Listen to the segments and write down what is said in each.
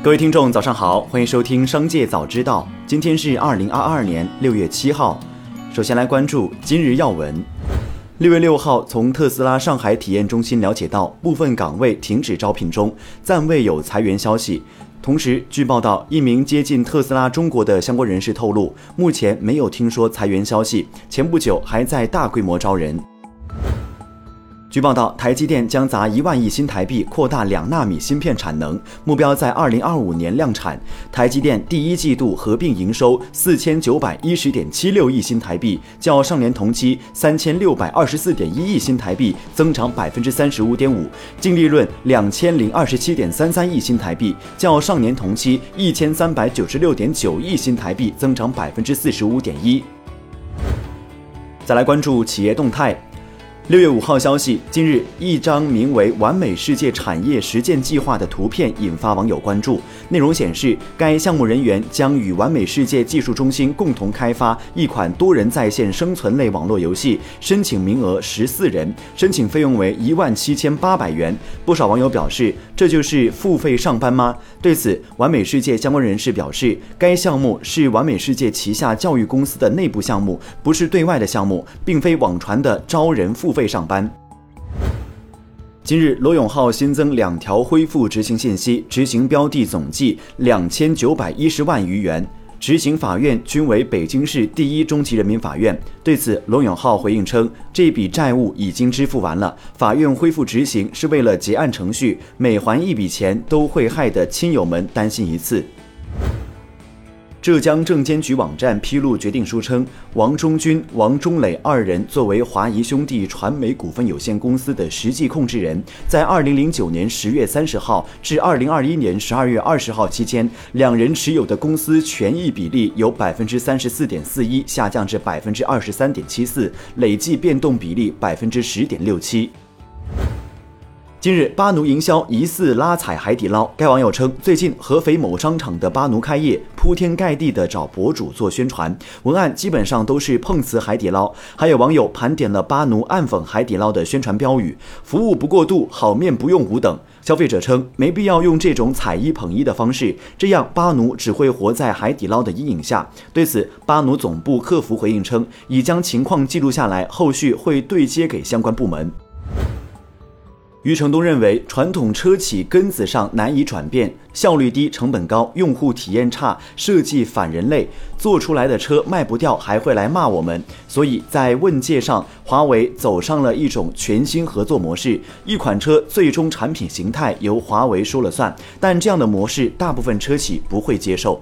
各位听众，早上好，欢迎收听《商界早知道》。今天是二零二二年六月七号。首先来关注今日要闻。六月六号，从特斯拉上海体验中心了解到，部分岗位停止招聘中，暂未有裁员消息。同时，据报道，一名接近特斯拉中国的相关人士透露，目前没有听说裁员消息，前不久还在大规模招人。据报道，台积电将砸一万亿新台币扩大两纳米芯片产能，目标在二零二五年量产。台积电第一季度合并营收四千九百一十点七六亿新台币，较上年同期三千六百二十四点一亿新台币增长百分之三十五点五，净利润两千零二十七点三三亿新台币，较上年同期一千三百九十六点九亿新台币增长百分之四十五点一。再来关注企业动态。六月五号消息，近日一张名为“完美世界产业实践计划”的图片引发网友关注。内容显示，该项目人员将与完美世界技术中心共同开发一款多人在线生存类网络游戏，申请名额十四人，申请费用为一万七千八百元。不少网友表示，这就是付费上班吗？对此，完美世界相关人士表示，该项目是完美世界旗下教育公司的内部项目，不是对外的项目，并非网传的招人付费。费上班。今日，罗永浩新增两条恢复执行信息，执行标的总计两千九百一十万余元，执行法院均为北京市第一中级人民法院。对此，罗永浩回应称，这笔债务已经支付完了，法院恢复执行是为了结案程序，每还一笔钱都会害得亲友们担心一次。浙江证监局网站披露决定书称，王中军、王中磊二人作为华谊兄弟传媒股份有限公司的实际控制人，在二零零九年十月三十号至二零二一年十二月二十号期间，两人持有的公司权益比例由百分之三十四点四一下降至百分之二十三点七四，累计变动比例百分之十点六七。近日，巴奴营销疑似拉踩海底捞。该网友称，最近合肥某商场的巴奴开业，铺天盖地的找博主做宣传，文案基本上都是碰瓷海底捞。还有网友盘点了巴奴暗讽海底捞的宣传标语：“服务不过度，好面不用五等。”消费者称，没必要用这种踩一捧一的方式，这样巴奴只会活在海底捞的阴影下。对此，巴奴总部客服回应称，已将情况记录下来，后续会对接给相关部门。余承东认为，传统车企根子上难以转变，效率低、成本高、用户体验差、设计反人类，做出来的车卖不掉，还会来骂我们。所以在问界上，华为走上了一种全新合作模式，一款车最终产品形态由华为说了算。但这样的模式，大部分车企不会接受。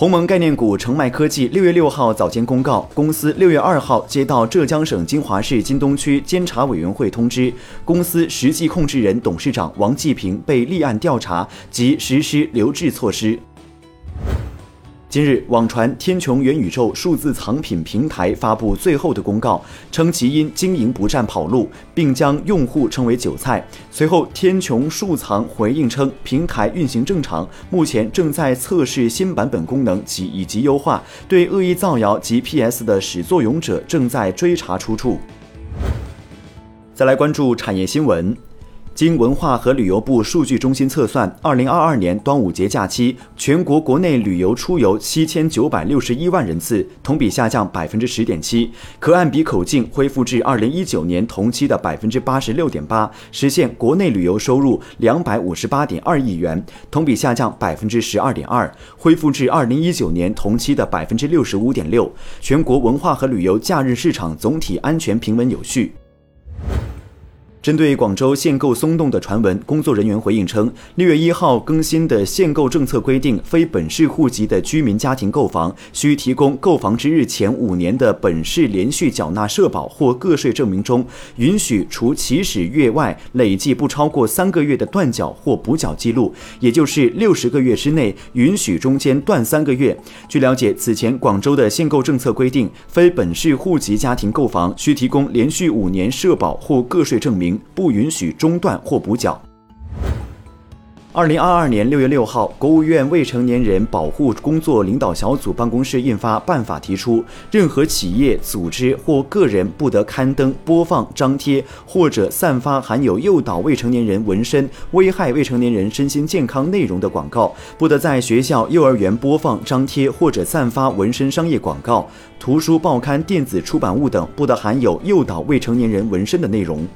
鸿蒙概念股澄迈科技六月六号早间公告，公司六月二号接到浙江省金华市金东区监察委员会通知，公司实际控制人、董事长王继平被立案调查及实施留置措施。今日，网传天穹元宇宙数字藏品平台发布最后的公告，称其因经营不善跑路，并将用户称为韭菜。随后，天穹数藏回应称，平台运行正常，目前正在测试新版本功能及以及优化，对恶意造谣及 PS 的始作俑者正在追查出处。再来关注产业新闻。经文化和旅游部数据中心测算，二零二二年端午节假期，全国国内旅游出游七千九百六十一万人次，同比下降百分之十点七，可按比口径恢复至二零一九年同期的百分之八十六点八，实现国内旅游收入两百五十八点二亿元，同比下降百分之十二点二，恢复至二零一九年同期的百分之六十五点六。全国文化和旅游假日市场总体安全平稳有序。针对广州限购松动的传闻，工作人员回应称，六月一号更新的限购政策规定，非本市户籍的居民家庭购房需提供购房之日前五年的本市连续缴纳社保或个税证明中，允许除起始月外累计不超过三个月的断缴或补缴记录，也就是六十个月之内允许中间断三个月。据了解，此前广州的限购政策规定，非本市户籍家庭购房需提供连续五年社保或个税证明。不允许中断或补缴。二零二二年六月六号，国务院未成年人保护工作领导小组办公室印发办法，提出，任何企业、组织或个人不得刊登、播放、张贴或者散发含有诱导未成年人纹身、危害未成年人身心健康内容的广告；不得在学校、幼儿园播放、张贴或者散发纹身商业广告；图书、报刊、电子出版物等不得含有诱导未成年人纹身的内容。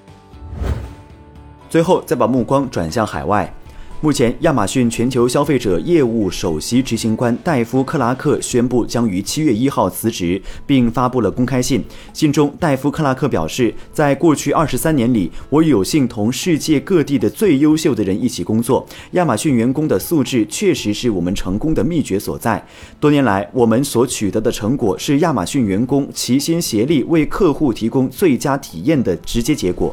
最后，再把目光转向海外。目前，亚马逊全球消费者业务首席执行官戴夫·克拉克宣布将于七月一号辞职，并发布了公开信。信中，戴夫·克拉克表示，在过去二十三年里，我有幸同世界各地的最优秀的人一起工作。亚马逊员工的素质确实是我们成功的秘诀所在。多年来，我们所取得的成果是亚马逊员工齐心协力为客户提供最佳体验的直接结果。